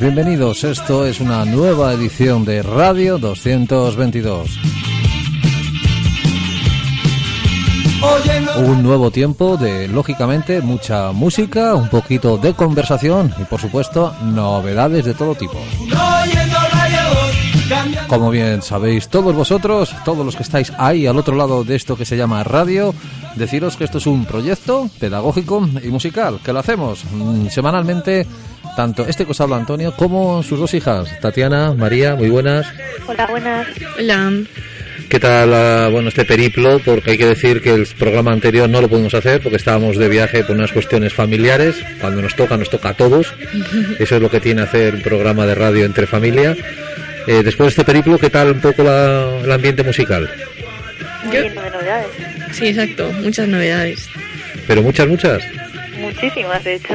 Bienvenidos. Esto es una nueva edición de Radio 222. Oyendo Un nuevo tiempo de, lógicamente, mucha música, un poquito de conversación y, por supuesto, novedades de todo tipo. oyendo Radio 2, cambiando Como bien sabéis todos vosotros, todos los que estáis ahí al otro lado de esto que se llama radio, deciros que esto es un proyecto pedagógico y musical, que lo hacemos mm, semanalmente, tanto este que os habla Antonio como sus dos hijas, Tatiana, María, muy buenas. Hola, buenas. Hola. ¿Qué tal ah, bueno este periplo? Porque hay que decir que el programa anterior no lo pudimos hacer porque estábamos de viaje por unas cuestiones familiares. Cuando nos toca, nos toca a todos. Eso es lo que tiene hacer un programa de radio entre familia. Eh, después de este periplo, ¿qué tal un poco la- el ambiente musical? Muy Yo- lleno de novedades. Sí, exacto. Muchas novedades. Pero muchas, muchas. Muchísimas, de hecho.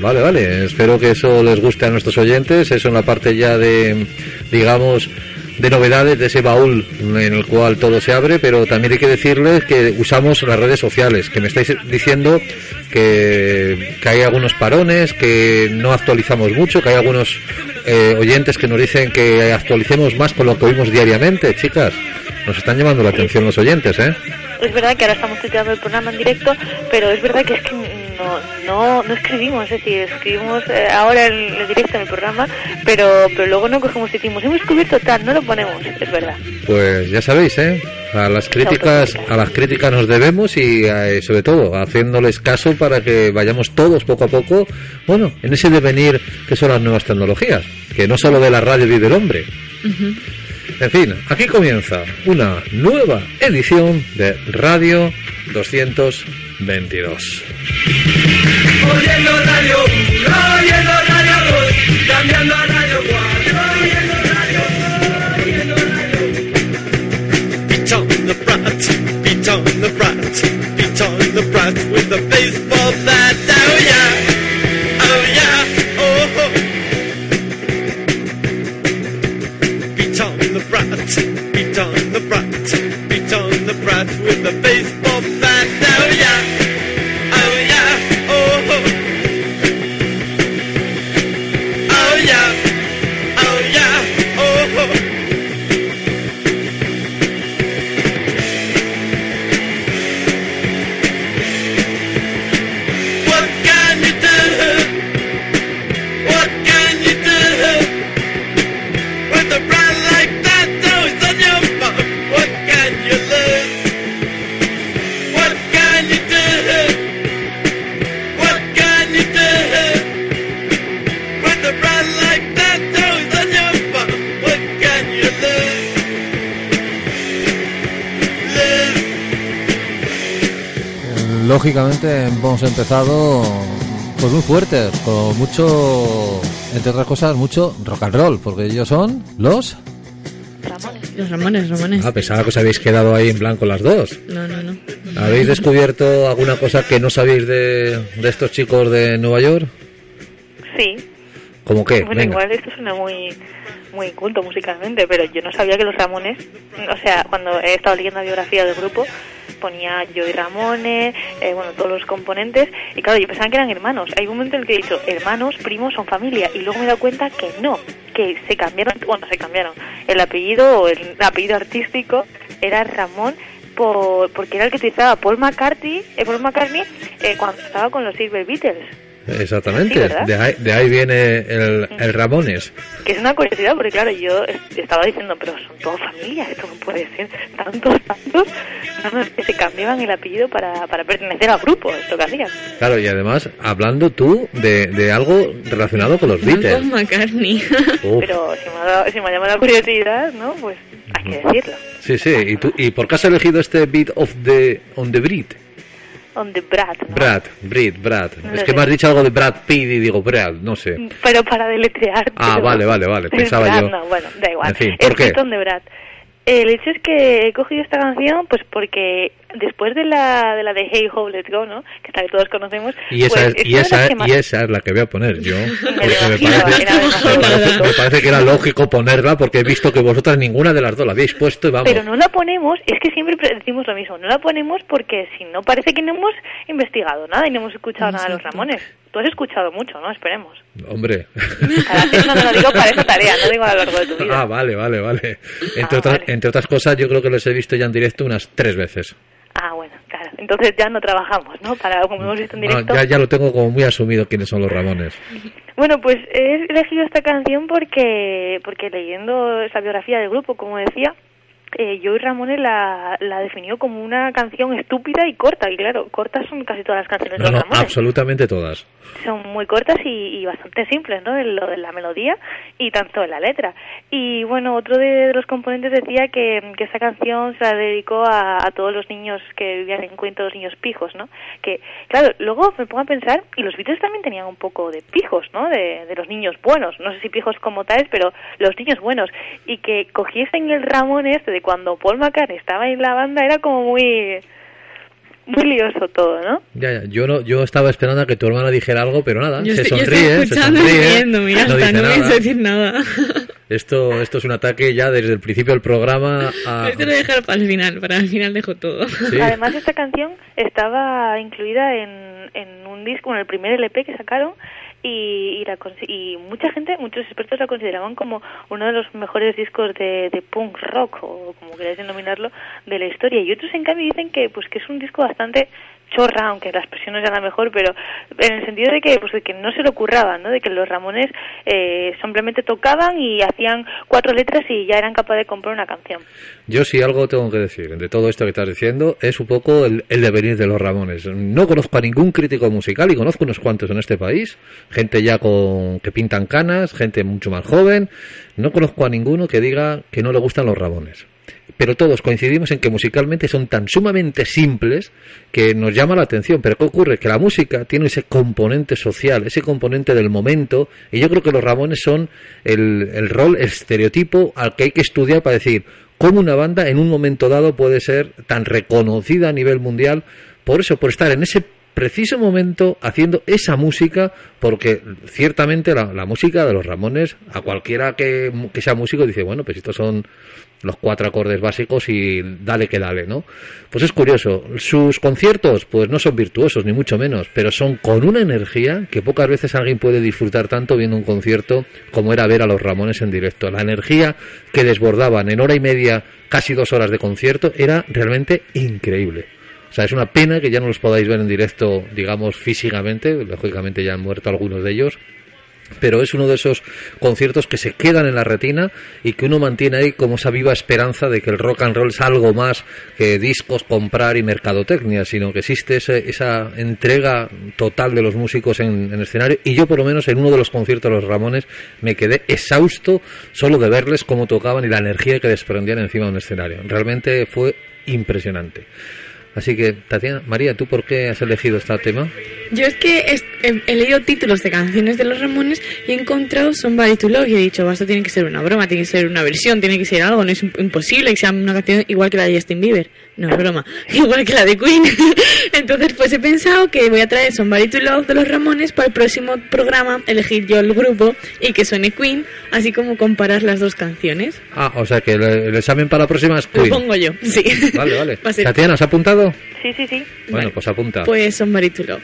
Vale, vale. Espero que eso les guste a nuestros oyentes. Eso en la parte ya de, digamos, de novedades de ese baúl en el cual todo se abre. Pero también hay que decirles que usamos las redes sociales. Que me estáis diciendo que, que hay algunos parones, que no actualizamos mucho, que hay algunos eh, oyentes que nos dicen que actualicemos más con lo que oímos diariamente. Chicas, nos están llamando la atención los oyentes, ¿eh? Es verdad que ahora estamos tuiteando el programa en directo, pero es verdad que es que no, no, escribimos, es decir, escribimos eh, ahora en el directo en el programa, pero, pero luego no cogemos y decimos, hemos descubierto tal, no lo ponemos, es verdad. Pues ya sabéis, ¿eh? A las críticas, a las críticas nos debemos y eh, sobre todo haciéndoles caso para que vayamos todos poco a poco, bueno, en ese devenir que son las nuevas tecnologías, que no solo de la radio vive el hombre. En fin, aquí comienza una nueva edición de Radio 222. Oyendo Radio 1, oyendo Radio 2, cambiando a Radio 4, oyendo Radio 2, oyendo Radio Beat on the brat, beat on the brat, Lógicamente hemos empezado pues muy fuertes, con mucho, entre otras cosas, mucho rock and roll, porque ellos son los... Ramones. Los Ramones, Ramones. Ah, pensaba que os habéis quedado ahí en blanco las dos. No, no, no. ¿Habéis descubierto alguna cosa que no sabéis de, de estos chicos de Nueva York? Sí, ¿Cómo qué? bueno, Venga. igual esto suena muy muy culto musicalmente, pero yo no sabía que los Ramones, o sea, cuando he estado leyendo la biografía del grupo, ponía Joey Ramones, eh, bueno, todos los componentes, y claro, yo pensaba que eran hermanos. Hay un momento en el que he dicho, hermanos, primos, son familia, y luego me he dado cuenta que no, que se cambiaron, bueno, se cambiaron. El apellido o el apellido artístico era Ramón por, porque era el que utilizaba Paul McCartney, eh, Paul McCartney eh, cuando estaba con los Silver Beatles. Exactamente, de, ahí, de ahí viene el, el Ramones. Que es una curiosidad, porque claro, yo es- estaba diciendo, pero son toda familia, esto no puede ser, tantos, tantos, más que se cambiaban el apellido para, para pertenecer al grupo, esto que hacían. Claro, y además, hablando tú de, de algo relacionado con los Beatles. McCartney. Uf, Pero si me, ha dado- si me ha llamado la curiosidad, ¿no? Pues hay que decirlo. sí, sí, ¿Y, tú, ¿y por qué has elegido este Beat of the, on the Brit? On the Brad, ¿no? Brad, Brit, Brad. No es sé. que me has dicho algo de Brad Pitt y digo Brad, no sé. Pero para deletrear. Ah, vale, vale, vale, pensaba Brad, yo. No, bueno, da igual. En fin, ¿por es qué? The Brad. El hecho es que he cogido esta canción pues porque después de la de, la de Hey Ho, Let's Go, ¿no? Que tal todos conocemos. Y esa, pues, es, y, esa, que y esa es la que voy a poner yo. Porque me parece, me parece- me parece que era lógico ponerla porque he visto que vosotras ninguna de las dos la habéis puesto y vamos. Pero no la ponemos, es que siempre pre- decimos lo mismo, no la ponemos porque si no parece que no hemos investigado nada y no hemos escuchado nada de los Ramones. Tú has escuchado mucho, ¿no? Esperemos. Hombre. Hacer- no, lo digo para esa tarea, no digo a lo largo de tu vida. Ah, vale, vale, vale. Entre, Ah, otras, vale. entre otras cosas, yo creo que los he visto ya en directo unas tres veces. Ah, bueno, claro. Entonces ya no trabajamos, ¿no? Para como hemos visto en Ah, directo. ya, ya lo tengo como muy asumido quiénes son los Ramones. Bueno, pues he elegido esta canción porque porque leyendo esa biografía del grupo, como decía, eh, Joey Ramone la, la definió como una canción estúpida y corta. Y claro, cortas son casi todas las canciones No, de no, Ramones. absolutamente todas. son muy cortas y, y bastante simples, ¿no? En lo de la melodía y tanto en la letra. Y bueno, otro de, los componentes decía que, que esa canción se la dedicó a, a todos los niños que vivían en Queen, todos los niños pijos, ¿no? Que, claro, luego me pongo a pensar, y los Beatles también tenían un poco de pijos, ¿no? De, de los niños buenos, no sé si pijos como tales, pero los niños buenos. Y que cogiesen el Ramón este de cuando Paul McCartney estaba en la banda era como muy... Muy lioso todo, ¿no? Ya, ya, yo no, yo estaba esperando a que tu hermana dijera algo, pero nada, Yo se estoy, yo sonríe, estoy se sonríe, riendo, mira, no hasta dice no nada. decir nada. Esto, esto es un ataque ya desde el principio del programa a... Esto lo voy a dejar para el final, para el final dejo todo. Sí. Además, esta canción estaba incluida en, en un disco, en el primer LP que sacaron, y, y, la y mucha gente, muchos expertos la consideraban como uno de los mejores discos de, de punk rock, o como queráis denominarlo, de la historia. Y otros, en cambio, dicen que pues que es un disco bastante chorra, aunque la expresión no sea la mejor, pero en el sentido de que pues de que no se lo curraban, ¿no? De que los Ramones eh, simplemente tocaban y hacían cuatro letras y ya eran capaces de comprar una canción. Yo sí algo tengo que decir de todo esto que estás diciendo, es un poco el, el devenir de los Ramones. No conozco a ningún crítico musical y conozco unos cuantos en este país, gente ya con que pintan canas, gente mucho más joven. No conozco a ninguno que diga que no le gustan los Ramones. Pero todos coincidimos en que musicalmente son tan sumamente simples que nos llama la atención. Pero ¿qué ocurre? Que la música tiene ese componente social, ese componente del momento, y yo creo que los Ramones son el, el rol, el estereotipo al que hay que estudiar para decir cómo una banda en un momento dado puede ser tan reconocida a nivel mundial por eso, por estar en ese preciso momento haciendo esa música, porque ciertamente la, la música de los Ramones, a cualquiera que, que sea músico, dice, bueno, pues estos son los cuatro acordes básicos y dale que dale, ¿no? Pues es curioso, sus conciertos pues no son virtuosos ni mucho menos, pero son con una energía que pocas veces alguien puede disfrutar tanto viendo un concierto como era ver a los Ramones en directo. La energía que desbordaban en hora y media, casi dos horas de concierto, era realmente increíble. O sea, es una pena que ya no los podáis ver en directo, digamos, físicamente, lógicamente ya han muerto algunos de ellos, pero es uno de esos conciertos que se quedan en la retina y que uno mantiene ahí como esa viva esperanza de que el rock and roll es algo más que discos, comprar y mercadotecnia, sino que existe ese- esa entrega total de los músicos en, en escenario y yo por lo menos en uno de los conciertos de los Ramones me quedé exhausto solo de verles cómo tocaban y la energía que desprendían encima de un escenario. Realmente fue impresionante. Así que, Tatiana, María, ¿tú por qué has elegido este tema? Yo es que he, leído títulos de canciones de los Ramones y he encontrado Somebody to Love y he dicho, esto tiene que ser una broma, tiene que ser una versión, tiene que ser algo, no es imp- imposible que sea una canción igual que la de Justin Bieber. No es broma, igual que la de Queen. Entonces, pues he pensado que voy a traer Somebody to Love de los Ramones para el próximo programa, elegir yo el grupo y que suene Queen, así como comparar las dos canciones. Ah, o sea que el, el examen para la próxima es Lo Queen. pongo yo, sí. Vale, vale. Tatiana, ¿has apuntado? Sí, sí, sí. Bueno, Vale. pues apunta. Pues Somebody to Love.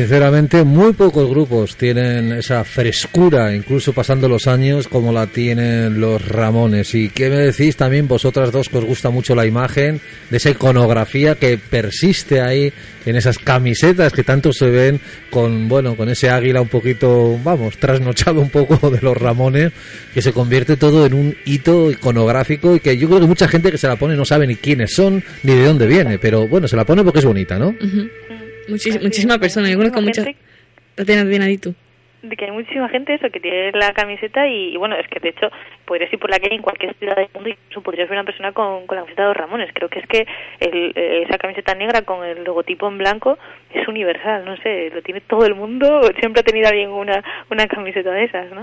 Sinceramente, muy pocos grupos tienen esa frescura, incluso pasando los años, como la tienen los Ramones. ¿Y qué me decís también vosotras dos que os gusta mucho la imagen de esa iconografía que persiste ahí en esas camisetas que tanto se ven con, bueno, con ese águila un poquito, vamos, trasnochado un poco de los Ramones, que se convierte todo en un hito iconográfico y que yo creo que mucha gente que se la pone no sabe ni quiénes son ni de dónde viene, pero bueno, se la pone porque es bonita, ¿no? Muchísima es. persona. Yo conozco mucha. Gente Tatiana, Tatiana, di tú. De que hay muchísima gente eso que tiene la camiseta y, bueno es que de hecho podrías ir por la calle en cualquier ciudad del mundo y incluso podrías ver una persona con, con la camiseta de los Ramones creo que es que el, eh, esa camiseta negra con el logotipo en blanco es universal no sé lo tiene todo el mundo siempre ha tenido alguien una una camiseta de esas no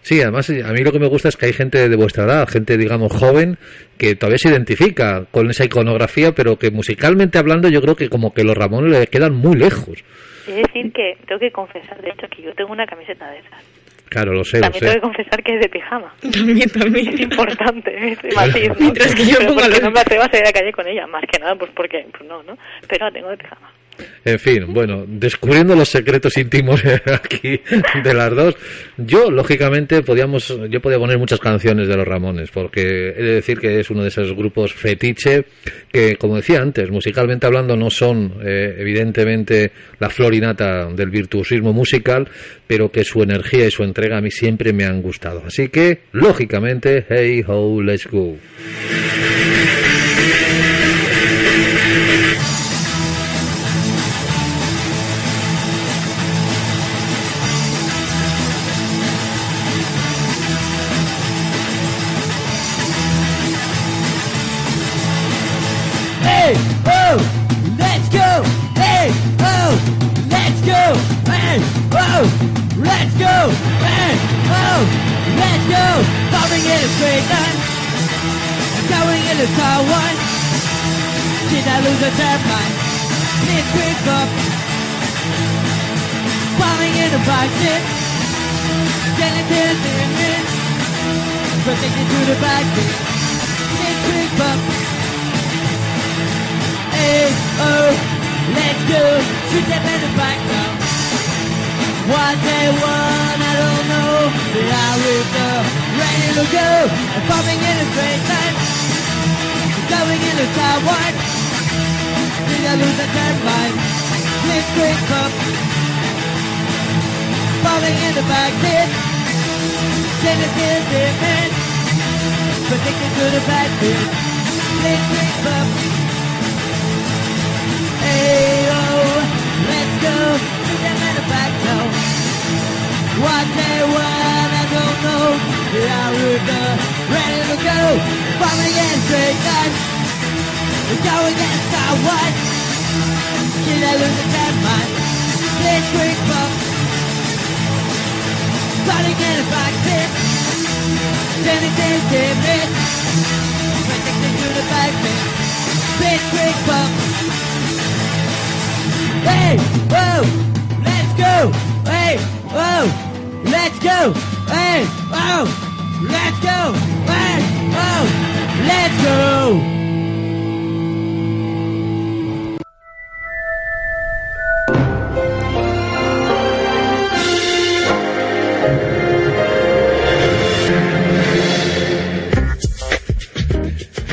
Sí, además eh, a mí lo que me gusta es que hay gente de vuestra edad, gente digamos joven, que todavía se identifica con esa iconografía, pero que musicalmente hablando yo creo que como que los Ramones le quedan muy lejos. Es decir que tengo que confesar de hecho que yo tengo una camiseta de esas Claro, lo sé, lo también tengo sé. que confesar que es de pijama También, es también. importante es matiz, ¿no? Mientras que yo Pero porque los- no me atrevo a salir a la calle con ella más que nada pues porque pues no no pero la tengo de pijama En fin, bueno, descubriendo los secretos íntimos aquí de las dos, yo lógicamente podíamos, yo podía poner muchas canciones de los Ramones, porque he de decir que es uno de esos grupos fetiche que, como decía antes, musicalmente hablando no son eh, evidentemente la florinata del virtuosismo musical, pero que su energía y su entrega a mí siempre me han gustado. Así que, lógicamente, hey ho, let's go. Let's go. Hey, oh, let's go. Falling in a straight line. Going in a car one. Did I lose a turbine? This quick up. Falling in a box it. Getting to the limit. Protected to the back. This quick bump. Hey, oh, let's go. Shoot them in the back now. What they want, I don't know. But I will go. Ready to go. I'm in a straight line. Going in a sidewalk. Did I lose a turbine? This quick pump. Falling in the back seat. Send to the man. Protected to the back seat. This quick pump. Hey, oh, let's go the back. What they when I don't know. Yeah, we're done. Ready to go. Bomb against the guns. Go against our what? Did I lose the dead man. This week, bump. Starting in the back seat. Then it is different. Protected to the back seat. This week, bump. Hey, whoa. Go. Hey, whoa, let's go. Hey, whoa, let's go. Hey, whoa, let's go.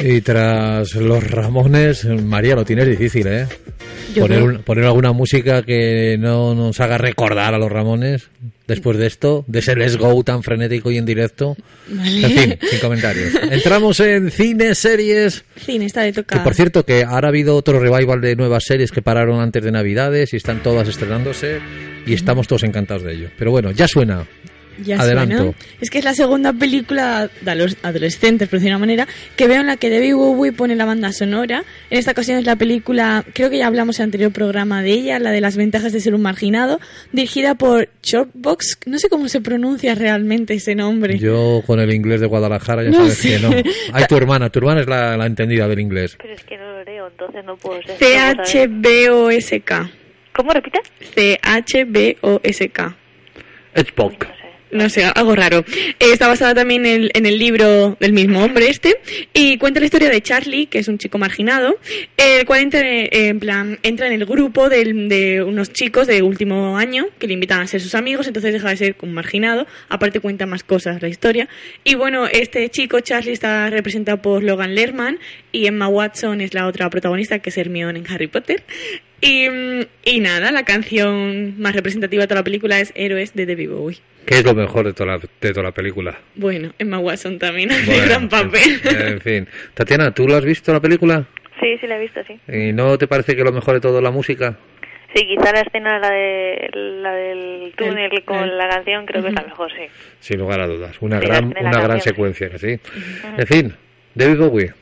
Y tras los Ramones, María, lo tienes difícil, ¿eh? Poner, un- poner alguna música que no nos haga recordar a los Ramones después de esto, de ese Let's Go tan frenético y en directo. Vale. En fin, sin comentarios. Entramos en cine, series. Cine, está de Que tocar. por cierto, que ahora ha habido otro revival de nuevas series que pararon antes de Navidades y están todas estrenándose y estamos todos encantados de ello. Pero bueno, ya suena. Ya Adelanto. suena. Es que es la segunda película de los adolescentes, por decirlo de una manera, que veo en la que David Bowie pone la banda sonora. En esta ocasión es la película, creo que ya hablamos en el anterior programa de ella, la de las ventajas de ser un marginado, dirigida por Chopbox. No sé cómo se pronuncia realmente ese nombre. Yo con el inglés de Guadalajara ya No sabes sé. que no. Hay tu hermana, tu hermana es la, la entendida del inglés. pero es que no lo leo entonces no puedo ser. C-H-B-O-S-K. ¿cómo repites? C-H-B-O-S-K. Xbox. No sé algo raro. Eh, está basada también en, el libro del mismo hombre este y cuenta la historia de Charlie, que es un chico marginado, el cual entra, eh, en plan, entra en el grupo de, unos chicos de último año que le invitan a ser sus amigos, entonces deja de ser un marginado. Aparte cuenta más cosas la historia. Y bueno, este chico, Charlie, está representado por Logan Lerman y Emma Watson es la otra protagonista, que es Hermione en Harry Potter. Y, y nada, la canción más representativa de toda la película es Héroes de David Bowie. ¿Qué es lo mejor de toda la, de toda la película? Bueno, Emma Watson también hace Bueno, gran papel. En, en fin. Tatiana, ¿tú lo has visto la película? Sí, sí la he visto, sí. ¿Y no te parece que lo mejor de todo es la música? Sí, quizá la escena, la, de, la del túnel El- con el- la canción, creo que es la mejor, sí. Sin lugar a dudas. Una Sí, gran, una gran canción, secuencia, que sí. En fin, David Bowie.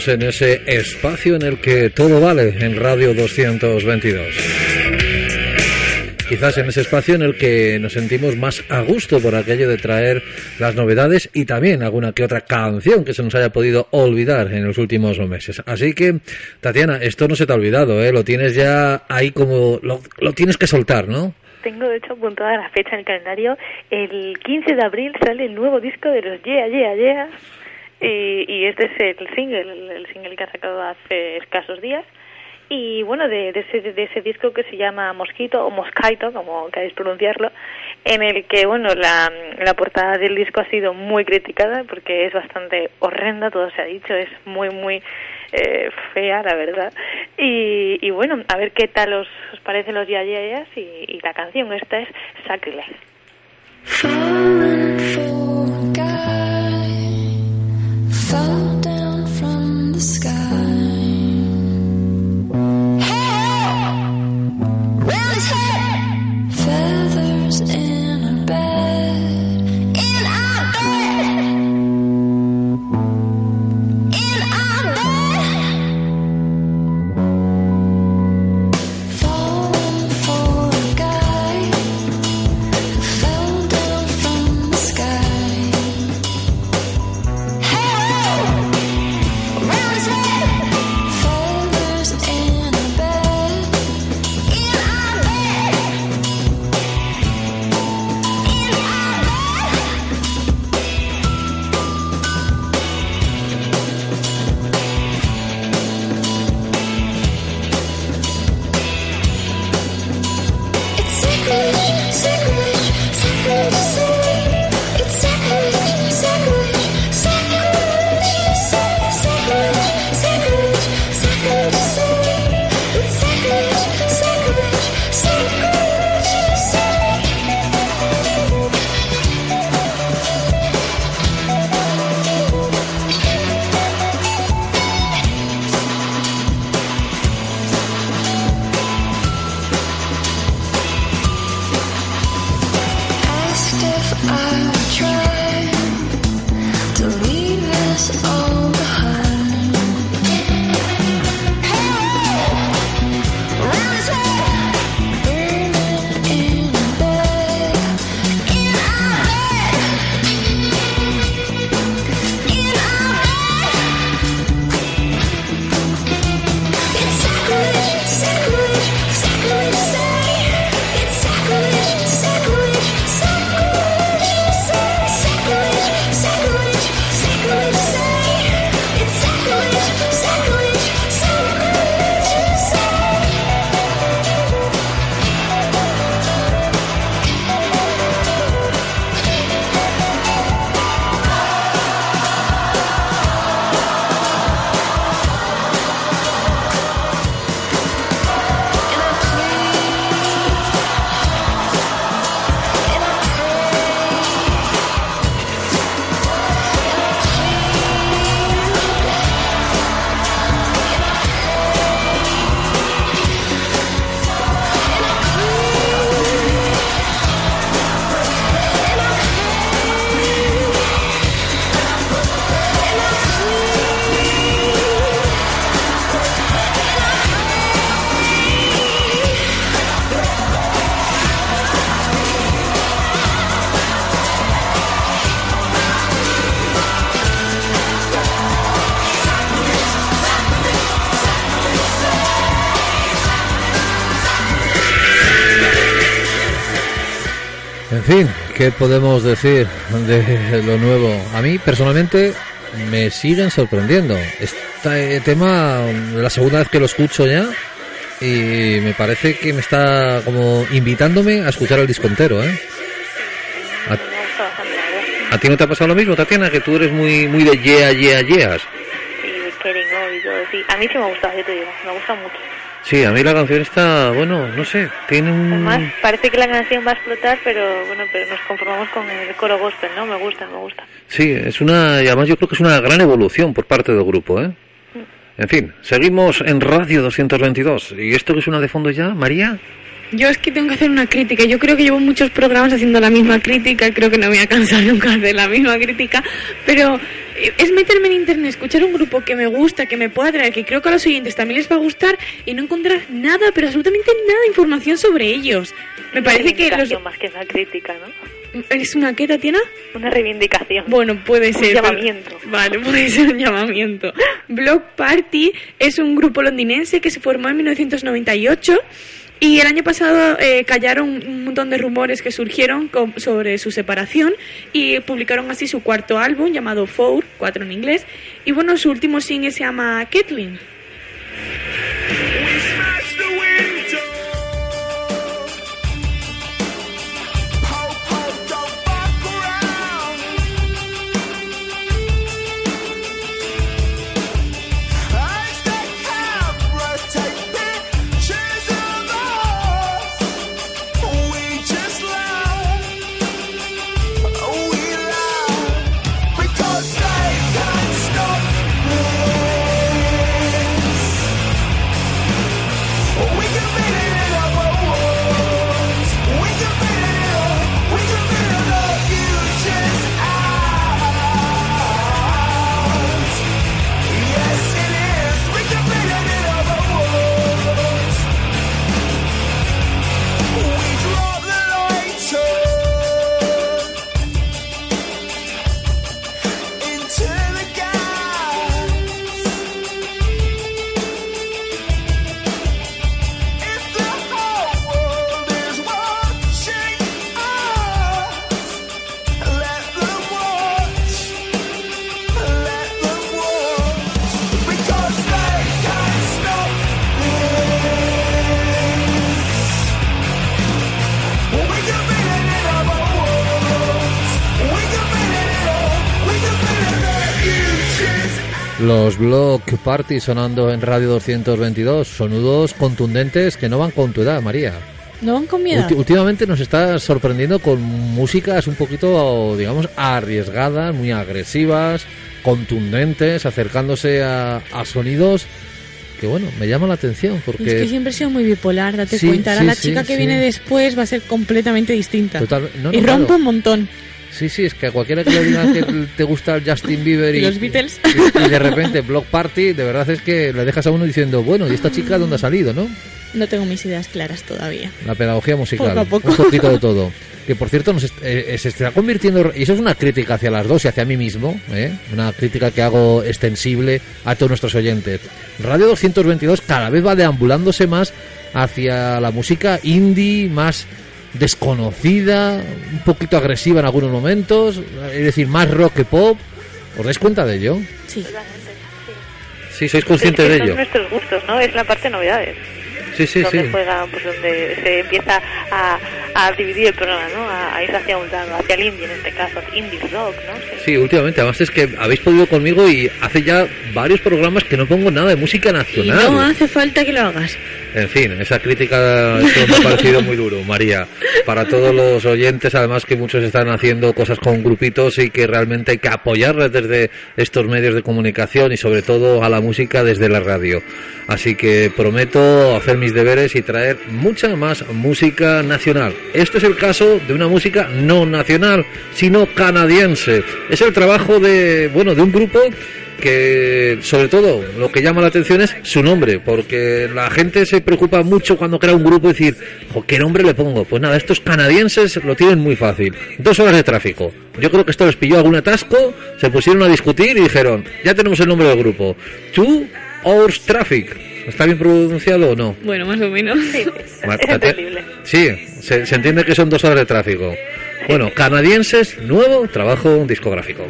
Entramos en ese espacio en el que todo vale en Radio 222. Quizás en ese espacio en el que nos sentimos más a gusto por aquello de traer las novedades y también alguna que otra canción que se nos haya podido olvidar en los últimos meses. Así que, Tatiana, esto no se te ha olvidado, ¿eh? Lo tienes ya ahí como... Lo, lo tienes que soltar, ¿no? Tengo de hecho apuntada la fecha en el calendario. El 15 de abril sale el nuevo disco de los Yeah, Yeah, Yeah. Y, y este es el single, el, single que ha sacado hace escasos días. Y bueno, de, de ese, de ese disco que se llama Mosquito o Moscaito, como queráis pronunciarlo, en el que, bueno, la, la portada del disco ha sido muy criticada porque es bastante horrenda, todo se ha dicho, es muy, muy eh, fea, la verdad. Y, y bueno, a ver qué tal os, os parecen los yayayas y, y la canción, esta es Sacrilege. Feathers in En fin, ¿qué podemos decir de lo nuevo? A mí personalmente me siguen sorprendiendo. Este tema, la segunda vez que lo escucho ya, y me parece que me está como invitándome a escuchar el disco entero, ¿eh? ¿A ti no te ha pasado lo mismo, Tatiana? Que tú eres muy muy de yeah, yeah, yeahs. Y Caring All y todo, sí. A mí sí me ha gustado, yo te digo, me gusta mucho. Sí, a mí la canción está, bueno, no sé, tiene un... Además, parece que la canción va a explotar, pero bueno, pero nos conformamos con el coro gospel, ¿no? Me gusta, me gusta. Sí, es una, y además yo creo que es una gran evolución por parte del grupo, ¿eh? En fin, seguimos en Radio 222. ¿Y esto que suena de fondo ya, María? Yo es que tengo que hacer una crítica. Yo creo que llevo muchos programas haciendo la misma crítica. Creo que no me voy a cansar nunca de la misma crítica. Pero eh, es meterme en internet, escuchar un grupo que me gusta, que me pueda atraer, que creo que a los oyentes también les va a gustar y no encontrar nada, pero absolutamente nada de información sobre ellos. Me parece que los... Más que una crítica, ¿no? ¿Es una qué, Tatiana? Una reivindicación. Bueno, puede Un ser. pero- llamamiento. Vale, puede ser un llamamiento. Block Party es un grupo londinense que se formó en 1998 y el año pasado eh, callaron un montón de rumores que surgieron sobre su separación y publicaron así su cuarto álbum llamado Four, cuatro en inglés. Y bueno, su último single se llama Kathleen. Los Block Party sonando en Radio 222. Sonudos contundentes que no van con tu edad, María. ¿No van con miedo? Ulti- últimamente nos está sorprendiendo con músicas un poquito, digamos, arriesgadas, muy agresivas, contundentes, acercándose a, a sonidos que, bueno, me llama la atención Y es que porque... siempre he sido muy bipolar, date Sí, cuenta. Ahora sí, la sí, chica que sí. viene después va a ser completamente distinta. Total- no, no, y rompe claro. un montón. Sí, sí, es que a cualquiera que le diga que te gusta el Justin Bieber y, ¿Y los Beatles? y, y de repente Block Party, de verdad es que le dejas a uno diciendo, bueno, ¿y esta chica dónde ha salido, no? No tengo mis ideas claras todavía. La pedagogía musical. Poco a poco. Un poquito de todo. Que por cierto nos est- eh, se está convirtiendo, y eso es una crítica hacia las dos y hacia mí mismo, ¿eh? una crítica que hago extensible a todos nuestros oyentes. Radio 222 cada vez va deambulándose más hacia la música indie, más desconocida, un poquito agresiva en algunos momentos, es decir, más rock que pop. ¿Os dais cuenta de ello? Sí. Sí. Sois Es conscientes que de son ello. nuestros gustos, ¿no? Es la parte de novedades. Sí, sí, sí. donde juegan, pues donde se empieza a, a dividir el programa, ¿no? A, a ir hacia un lado, hacia el indie en este caso, indie rock, ¿no? Sí. Sí, últimamente, además es que habéis podido conmigo y hace ya varios programas que no pongo nada de música Y nacional. no hace falta que lo hagas. En fin, esa crítica eso me ha parecido muy duro, María. Para todos los oyentes, además que muchos están haciendo cosas con grupitos y que realmente hay que apoyarles desde estos medios de comunicación y sobre todo a la música desde la radio. Así que prometo hacer mis deberes y traer mucha más música nacional. Este es el caso de una música no nacional, sino canadiense. Es el trabajo de, bueno, de un grupo que sobre todo lo que llama la atención es su nombre, porque la gente se preocupa mucho cuando crea un grupo y decir, "Jo, ¿qué nombre le pongo? Pues nada, estos canadienses lo tienen muy fácil. Dos horas de tráfico. Yo creo que esto les pilló algún atasco, se pusieron a discutir y dijeron, ya tenemos el nombre del grupo. Two Hours Traffic. ¿Está bien pronunciado o no? Bueno, más o menos. Sí, sí, Ma- es entendible. Sí, se, se entiende que son dos horas de tráfico. Bueno, canadienses, nuevo trabajo discográfico.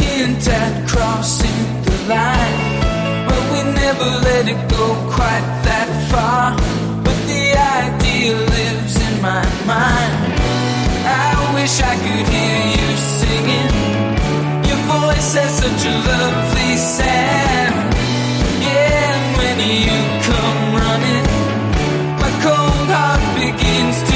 Hint at crossing the line. But we never let it go quite that far. But the idea lives in my mind. I wish I could hear you singing. Your voice has such a lovely sound. Yeah, when you come running, my cold heart begins to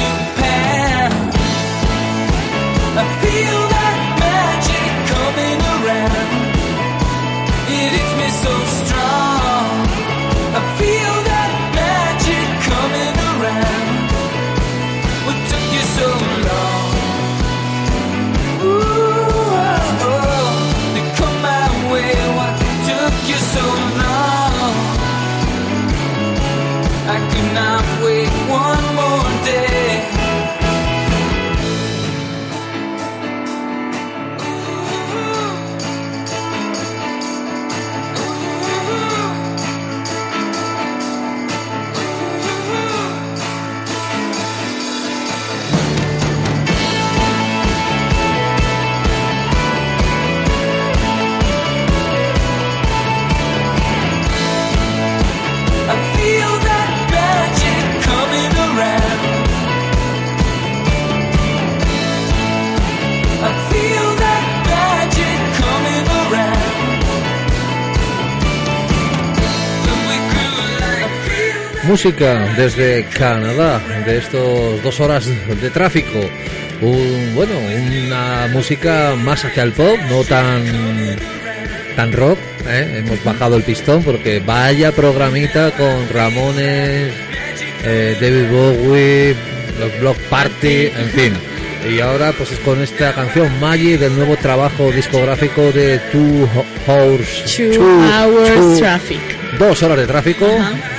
Música desde Canadá, de estos dos horas de tráfico. Un, bueno, una música más hacia el pop, no tan tan rock. ¿eh? Hemos bajado el pistón porque vaya programita con Ramones, eh, David Bowie, los Block Party, en fin. Y ahora pues es con esta canción Maggie del nuevo trabajo discográfico de Two Ho- Hours Two Two- hours Two- traffic. Dos horas de tráfico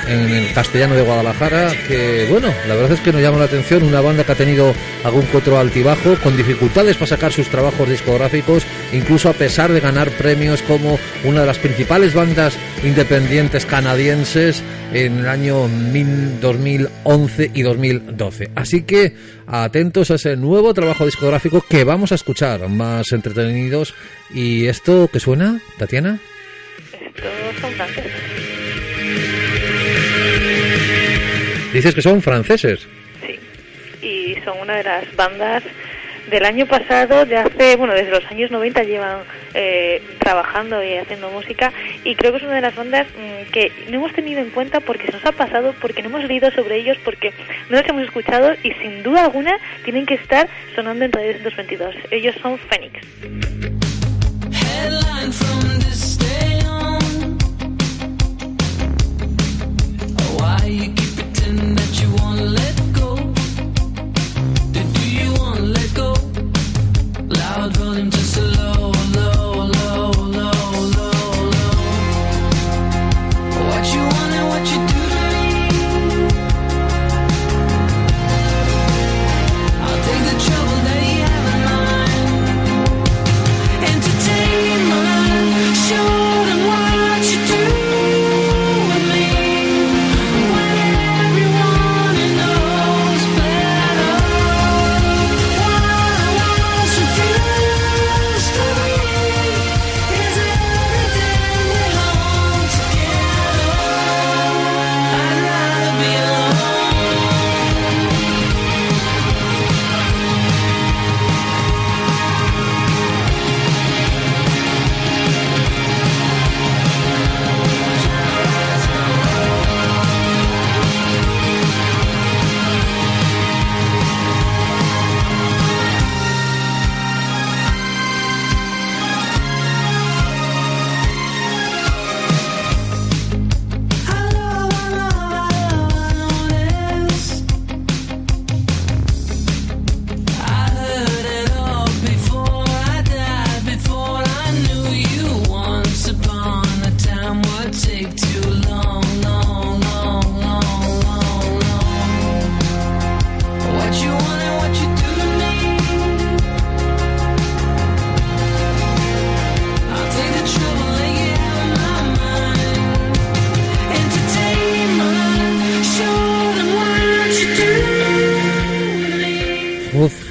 en el castellano de Guadalajara que bueno la verdad es que nos llama la atención una banda que ha tenido algún otro altibajo con dificultades para sacar sus trabajos discográficos incluso a pesar de ganar premios como una de las principales bandas independientes canadienses en el año mil- 2011 y 2012 así que atentos a ese nuevo trabajo discográfico que vamos a escuchar más entretenidos. Y esto que suena Tatiana Estos son franceses. Dices que son franceses Sí. Y son una de las bandas del año pasado, de hace, bueno, desde los años 90 llevan eh, trabajando y haciendo música y creo que es una de las bandas mm, que no hemos tenido en cuenta porque se nos ha pasado, porque no hemos leído sobre ellos, porque no los hemos escuchado y sin duda alguna tienen que estar sonando en Radio 222. Ellos son Phoenix.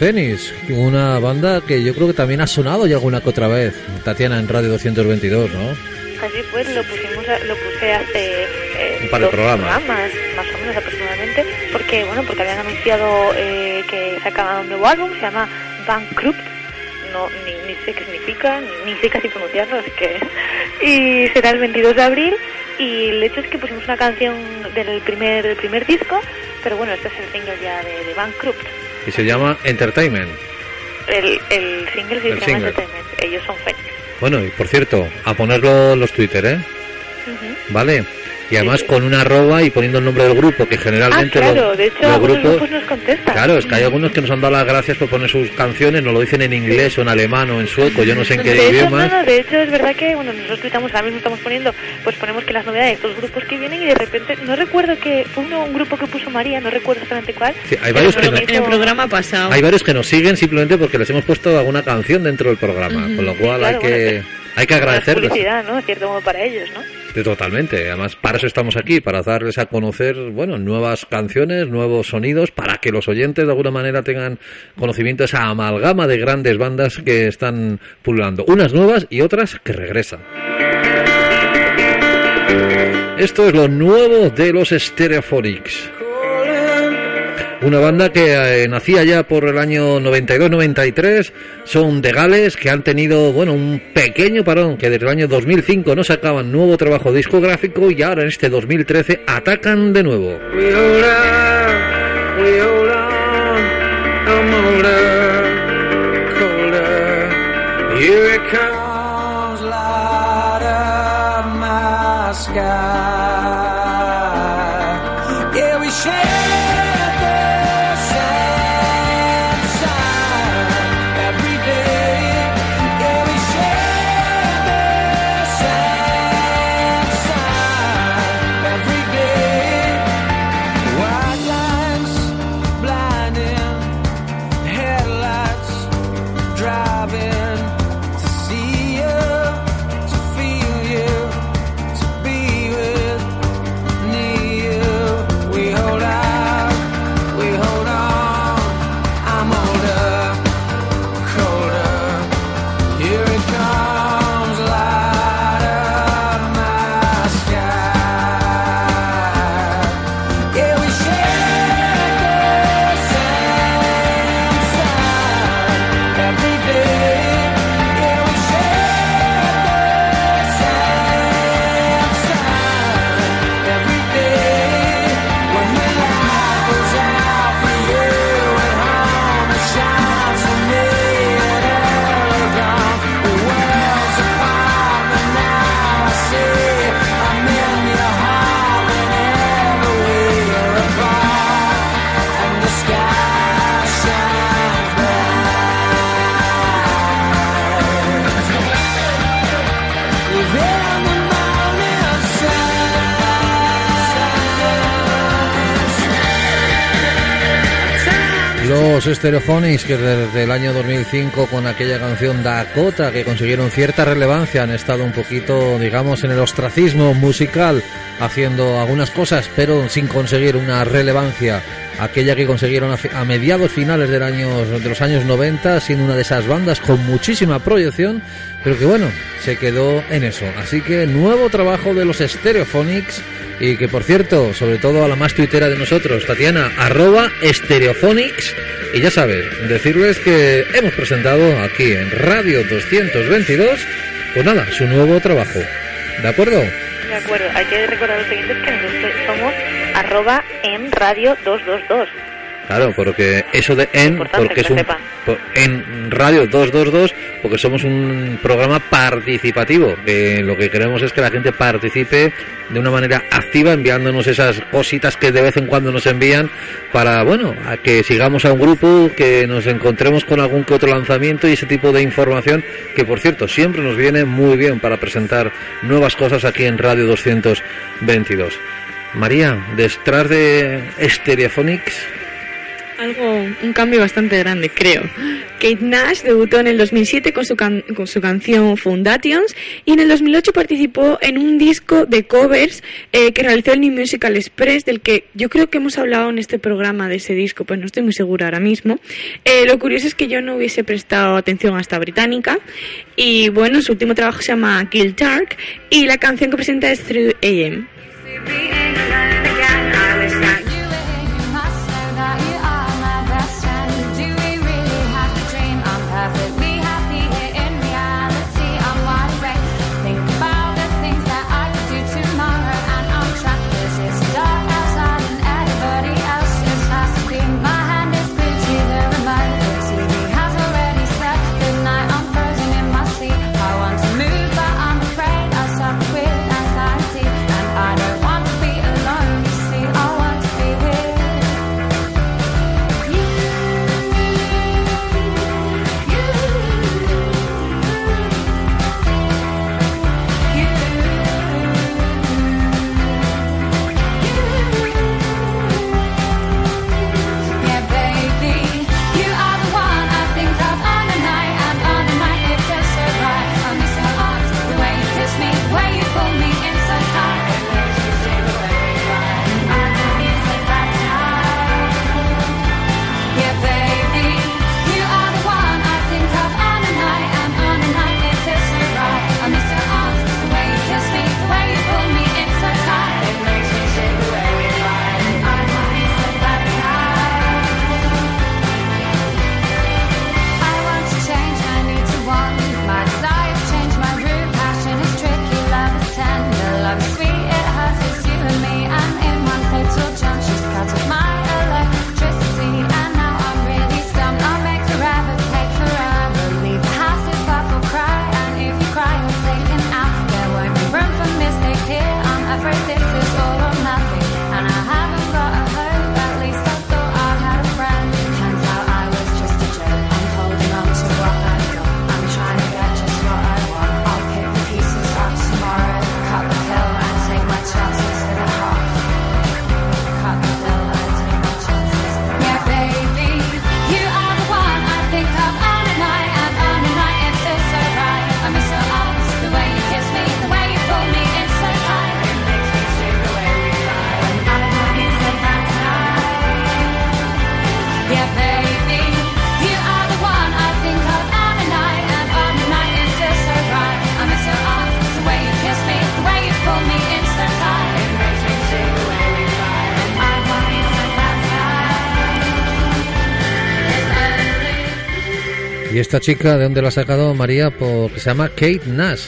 Phoenix, una banda que yo creo que también ha sonado ya alguna que otra vez, Tatiana, en Radio 222, ¿no? Así pues, lo pusimos, lo puse hace eh, Un par de dos programas. más o menos aproximadamente, porque bueno, porque habían anunciado eh, que sacaban un nuevo álbum, se llama Bankrupt, no ni, ni sé qué significa, ni, ni sé casi pronunciarlo, así que y será el 22 de abril y el hecho es que pusimos una canción del primer del primer disco, pero bueno, este es el single ya de, de Bankrupt. Y se llama Entertainment. El, el single El se llama single. Entertainment, ellos son Fénix. Bueno, y por cierto, a ponerlo los Twitter, ¿eh? ¿Vale? Y además con una arroba y poniendo el nombre del grupo, que Ah, generalmente claro, los, de hecho los algunos grupos... grupos nos contestan. Claro, es que hay algunos que nos han dado las gracias por poner sus canciones, nos lo dicen en inglés o en alemán o en sueco, yo no sé en qué de hecho, idiomas. no, no, de hecho es verdad que bueno nosotros tuitamos ahora mismo estamos poniendo pues ponemos que las novedades de estos grupos que vienen y de repente no recuerdo que fue uno un grupo que puso María no recuerdo exactamente cuál Sí, hay varios que no- En el programa pasado. Hay varios que nos siguen simplemente porque les hemos puesto alguna canción dentro del programa, con lo cual Claro, hay que bueno, hay que es agradecerles. publicidad no cierto modo para ellos no Totalmente. Además, para eso estamos aquí, para darles a conocer, bueno, nuevas canciones, nuevos sonidos, para que los oyentes de alguna manera tengan conocimiento de esa amalgama de grandes bandas que están pululando. Unas nuevas y otras que regresan. Esto es lo nuevo de los Stereophonics. Una banda que eh, nacía ya por el año 92-93, son de Gales, que han tenido, bueno, un pequeño parón, que desde el año 2005 no sacaban nuevo trabajo discográfico y ahora en este 2013 atacan de nuevo. We hold on, we hold on. I'm older. Here comes, light Los Stereophonics, que desde el año 2005 con aquella canción Dakota, que consiguieron cierta relevancia, han estado un poquito, digamos, en el ostracismo musical, haciendo algunas cosas, pero sin conseguir una relevancia. Aquella que consiguieron a, mediados finales del año, de los años 90, siendo una de esas bandas con muchísima proyección, pero que bueno, se quedó en eso. Así que nuevo trabajo de los Stereophonics y que por cierto, sobre todo a la más tuitera de nosotros, Tatiana, arroba Stereophonics. Y ya sabes, decirles que hemos presentado aquí en Radio 222, pues nada, su nuevo trabajo. ¿De acuerdo? de acuerdo hay que recordar los siguientes que arroba en radio 222 Claro, porque eso de en, porque que es un por- en Radio 222, porque somos un programa participativo, que lo que queremos es que la gente participe de una manera activa enviándonos esas cositas que de vez en cuando nos envían para, bueno, a que sigamos a un grupo, que nos encontremos con algún que otro lanzamiento y ese tipo de información que por cierto siempre nos viene muy bien para presentar nuevas cosas aquí en Radio 222. María, detrás de Stereophonics Algo, un cambio bastante grande, creo. Kate Nash debutó en el 2007 con su, can- con su canción Foundations y en el 2008 participó en un disco de covers eh, que realizó el New Musical Express, del que yo creo que hemos hablado en este programa de ese disco, pues no estoy muy segura ahora mismo. Eh, lo curioso es que yo no hubiese prestado atención a esta británica y bueno, su último trabajo se llama Kill Dark y la canción que presenta es Through AM. Esta chica de dónde la ha sacado María? Porque se llama Kate Nash.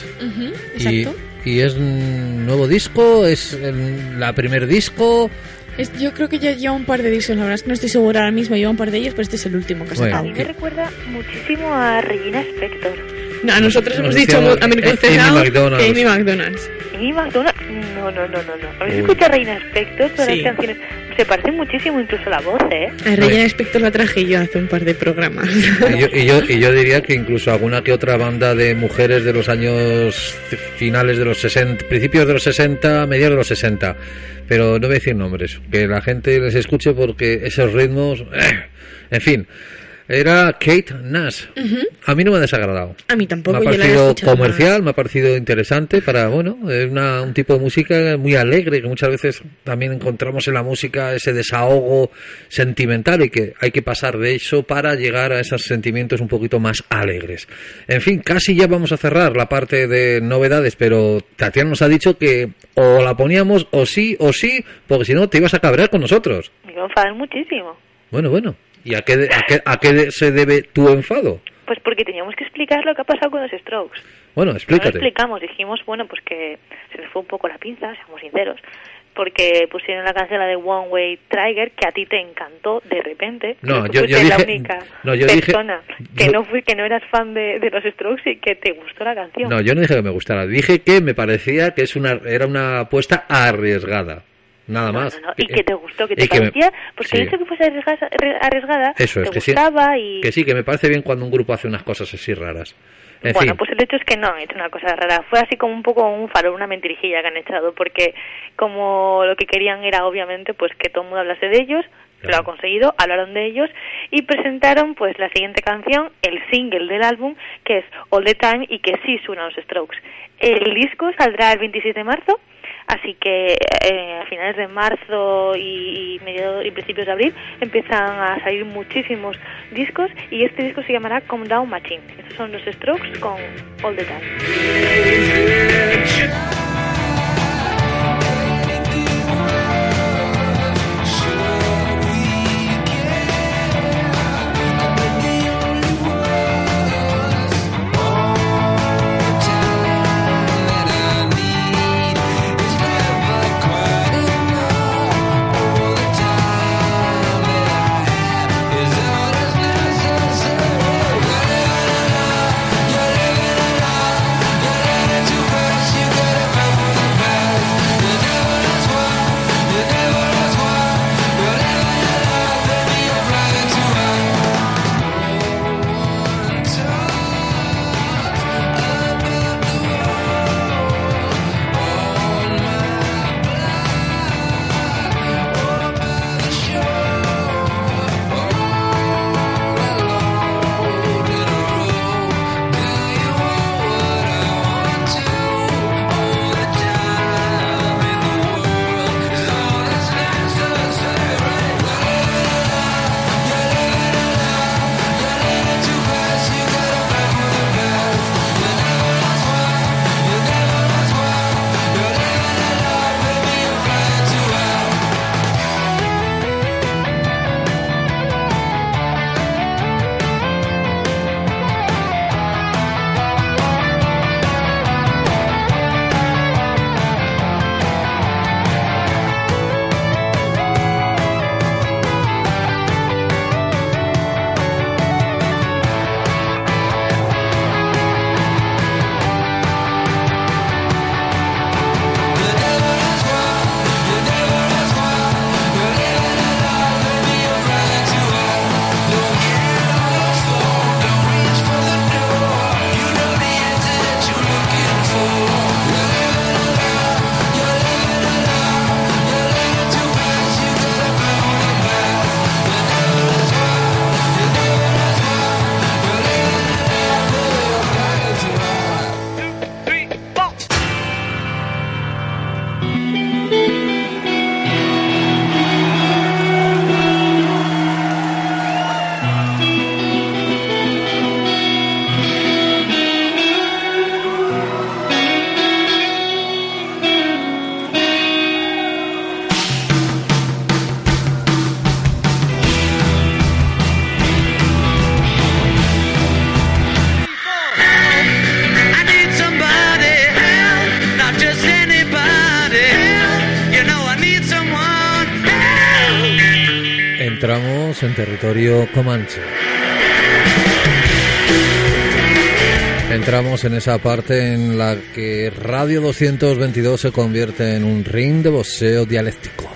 y, exacto. y es un nuevo disco, es el- la primer disco. Es- yo creo que ya lleva un par de discos, la verdad es que no estoy segura ahora mismo, lleva un par de ellos, pero este es el último que ha Bueno. A sacado. mí me recuerda muchísimo a Regina Spector. No, a nosotros Nos hemos dicho decíamos, American eh, Cerrado Amy McDonald's. Amy McDonald's. No, no, no, no. no. ¿Habéis escuchado a Reina Spector? Todas Sí. las canciones. Se parece muchísimo incluso la voz, ¿eh? A Regina Spector la traje yo hace un par de programas. Y yo, y, yo, y yo diría que incluso alguna que otra banda de mujeres de los años finales de los 60, principios de los 60, mediados de los 60. Pero no voy a decir nombres, que la gente les escuche porque esos ritmos. eh, en fin, era Kate Nash. A mí no me ha desagradado. A mí tampoco, me ha yo la he parecido comercial, me ha parecido interesante para, bueno, es una- un tipo de música muy alegre que muchas veces también encontramos en la música ese desahogo sentimental y que hay que pasar de eso para llegar a esos sentimientos un poquito más alegres. En fin, casi ya vamos a cerrar la parte de novedades, pero Tatiana nos ha dicho que o la poníamos o sí o sí, porque si no te ibas a cabrear con nosotros. Me iba a enfadar muchísimo. Bueno, bueno. ¿Y a qué, de- a qué, a qué se debe tu enfado? Pues porque teníamos que explicar lo que ha pasado con los Strokes. Bueno, No lo explícate. explicamos, dijimos, bueno, pues que se les fue un poco la pinza, seamos sinceros, porque pusieron la canción de One Way Tiger, que a ti te encantó de repente. No, que yo- yo fuiste la dije- única no, yo dije- persona que yo- no fui, que no eras fan de, de los Strokes y que te gustó la canción. No, yo no dije que me gustara, dije que me parecía que es una era una apuesta arriesgada. Nada No, más. no, no, Y que te gustó, que te que me- parecía, porque sí. hecho que fuese arriesgada, arriesgada Eso es, te que sí, gustaba y... que sí, que me parece bien cuando un grupo hace unas cosas así raras. En bueno, fin, pues el hecho es que no han hecho una cosa rara. Fue así como un poco un farol, una mentirijilla que han echado, porque como lo que querían era obviamente pues que todo el mundo hablase de ellos, lo ha conseguido, hablaron de ellos y presentaron pues la siguiente canción, el single del álbum, que es All the Time y que sí suena a los Strokes. El disco saldrá el 27 de marzo, así que eh, a finales de marzo y, mediados- y principios de abril empiezan a salir muchísimos discos y este disco se llamará Calm Down Machine. Estos son los Strokes con All the Time. En territorio comanche. Entramos en esa parte en la que Radio 222 se convierte en un ring de boxeo dialéctico.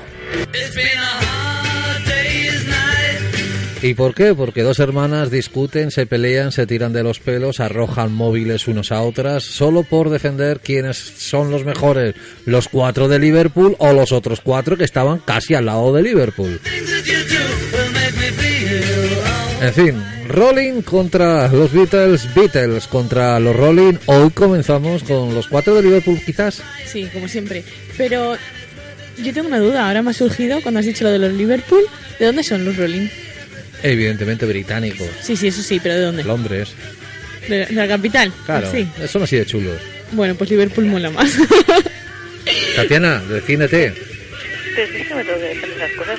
¿Y por qué? Porque dos hermanas discuten, se pelean, se tiran de los pelos, arrojan móviles unos a otras, solo por defender quiénes son los mejores, los cuatro de Liverpool o los otros cuatro que estaban casi al lado de Liverpool. En fin, Rolling contra los Beatles, Beatles contra los Rolling. Hoy comenzamos con los cuatro de Liverpool, quizás. Sí, como siempre. Pero yo tengo una duda, ahora me ha surgido cuando has dicho lo de los Liverpool. ¿De dónde son los Rolling? Evidentemente británico, Sí, sí, eso sí, pero ¿de dónde? Londres. ¿De, de la capital? Claro, Sí. son así de chulos. Bueno, pues Liverpool mola más. Tatiana, defínete. Pero es que me tengo que esas cosas.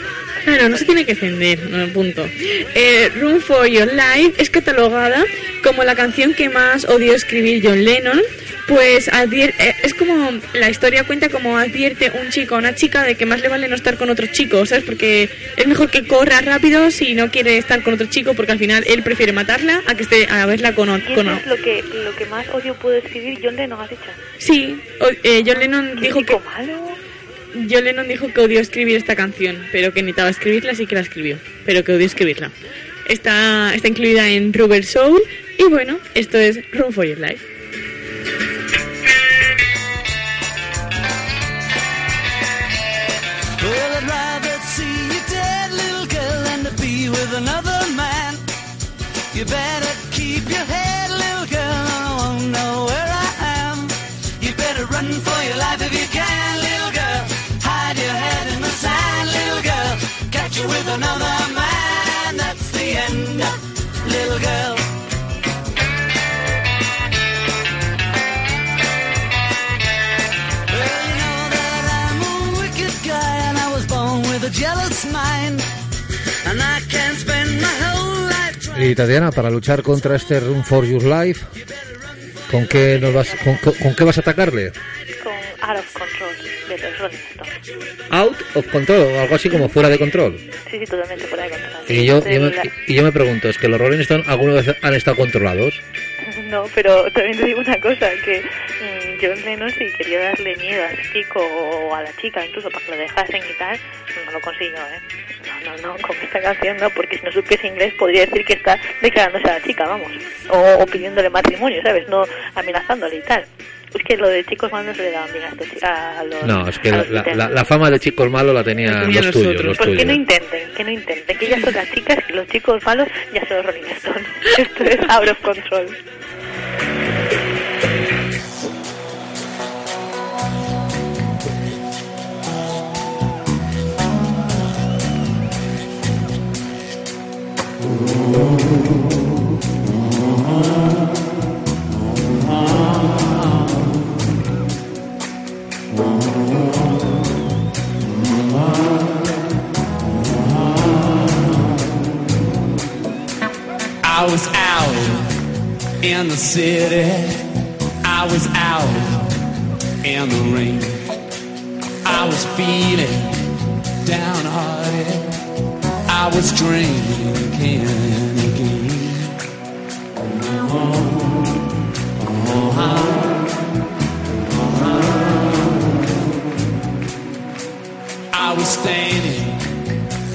Claro, no se tiene que encender, punto. Eh, Room for Your Life es catalogada como la canción que más odió escribir John Lennon, pues advier- eh, es como la historia cuenta como advierte un chico a una chica de que más le vale no estar con otro chico, ¿sabes? Porque es mejor que corra rápido si no quiere estar con otro chico, porque al final él prefiere matarla a que esté a verla con otro. eso es lo que, lo que más odio puedo escribir John Lennon, has dicho. Sí, eh, John Lennon ¿Qué dijo que malo? John Lennon dijo que odió escribir esta canción, pero que necesitaba escribirla, así que la escribió, pero que odió escribirla. Está, está incluida en Rubber Soul y bueno, esto es Room for Your Life. With another man. You better keep your head, little girl, I won't know where I am. You better run for your life if you can. You with another man, that's the end, little girl. Well, you know that I'm a wicked guy and I was born with a jealous mind. And I can't spend my whole life trying Y Tatiana, para luchar contra este Run for Your Life, ¿con qué, nos vas, con, con- con qué vas a atacarle? Con Out of Control de los Rolling Stones. Out of control, o algo así como fuera de control. Sí, sí, totalmente fuera de control. Y yo, yo me, y yo me pregunto, ¿es que los Rolling Stones alguna vez han estado controlados? No, pero también te digo una cosa, que mm, John Lennon si quería darle miedo a ese chico o a la chica incluso para que lo dejasen y tal, no lo consiguió, ¿eh? No, no, con esta canción no, porque si no supiese inglés podría decir que está declarándose a la chica, vamos, o, o pidiéndole matrimonio, ¿sabes? No amenazándole y tal. Es que lo de chicos malos no se le daban bien a, los No, es que la, la- la- fama de chicos malos la tenían tenían los tuyos, los Pues que no tuyos. intenten, que no intenten, que ya son las chicas y los chicos malos ya son los Rolling Stones. Esto es out of control. I was out in the city. I was out in the rain. I was feeling downhearted. I was drinking again. I was standing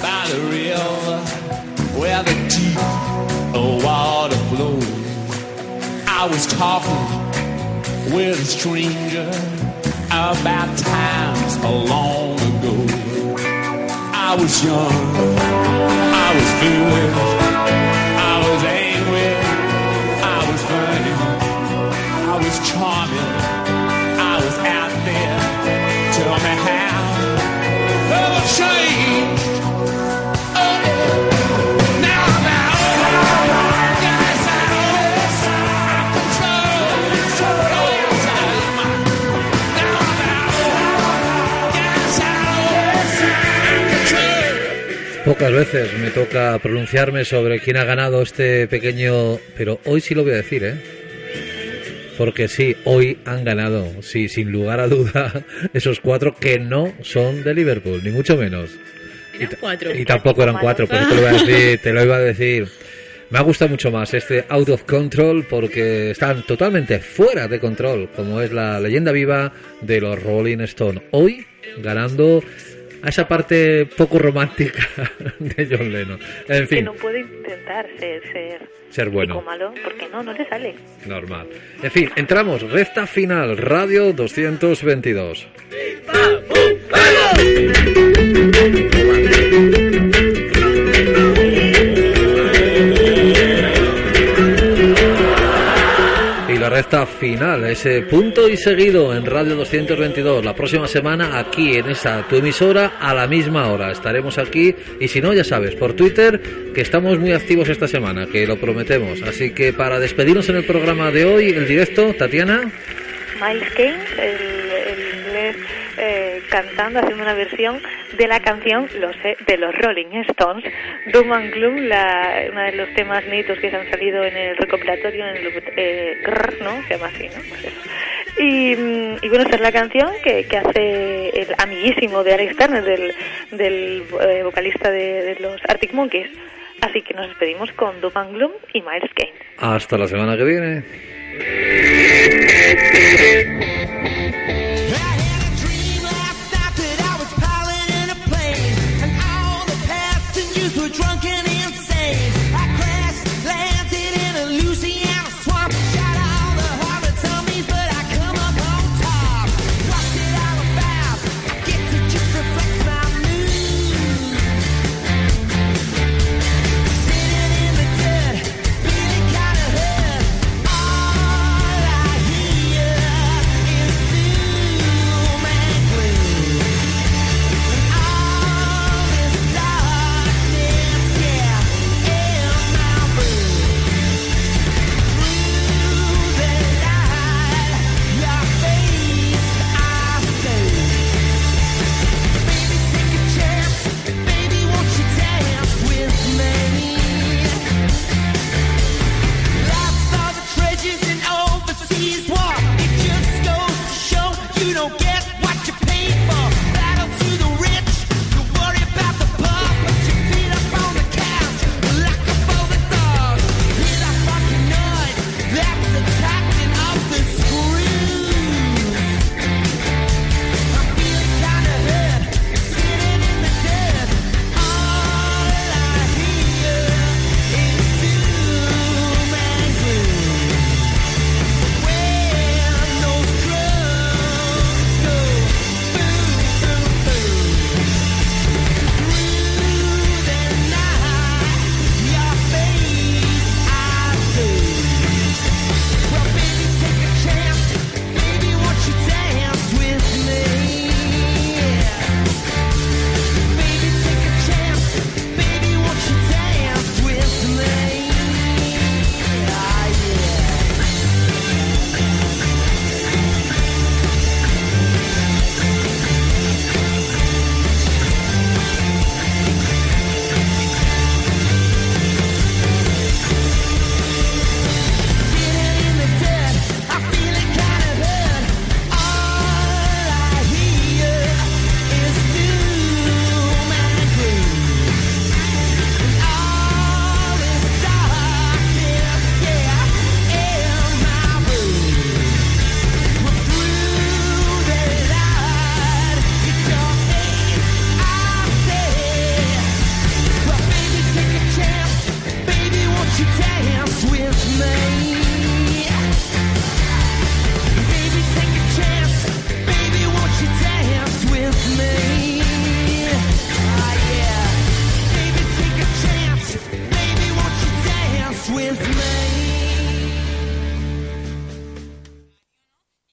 by the river where the deep water flows. I was talking with a stranger about times long ago. I was young, I was Pocas veces me toca pronunciarme sobre quién ha ganado este pequeño, pero hoy sí lo voy a decir, ¿eh? Porque sí, hoy han ganado, sí, sin lugar a duda, esos cuatro que no son de Liverpool, ni mucho menos. Eran ta- cuatro. y tampoco eran cuatro, por eso te lo iba a decir, te lo iba a decir. Me ha gustado mucho más este Out of Control porque están totalmente fuera de control, como es la leyenda viva de los Rolling Stone. Hoy ganando a esa parte poco romántica de John Lennon. En Que fin, no puede intentar ser, ser, Ser bueno. malo, porque no, no le sale. normal. En fin, entramos, recta final, Radio 222. Y la recta final, ese punto y seguido en Radio 222. La próxima semana aquí en esa tu emisora a la misma hora. Estaremos aquí y si no, ya sabes, por Twitter que estamos muy activos esta semana, que lo prometemos. Así que para despedirnos en el programa de hoy, el directo, Tatiana. Miles Kane, el, el inglés eh, cantando, haciendo una versión de la canción, lo sé, de los Rolling Stones, Doom and Gloom, la, uno de los temas nietos que se han salido en el recopilatorio, en el eh, Grrr, ¿no? Se llama así, ¿no? Pues eso. Y, mm, y bueno, esta es la canción que, que hace el amiguísimo de Alex Turner, del, del eh, vocalista de, de los Arctic Monkeys. Así que nos despedimos con Doom and Gloom y Miles Kane. Hasta la semana que viene.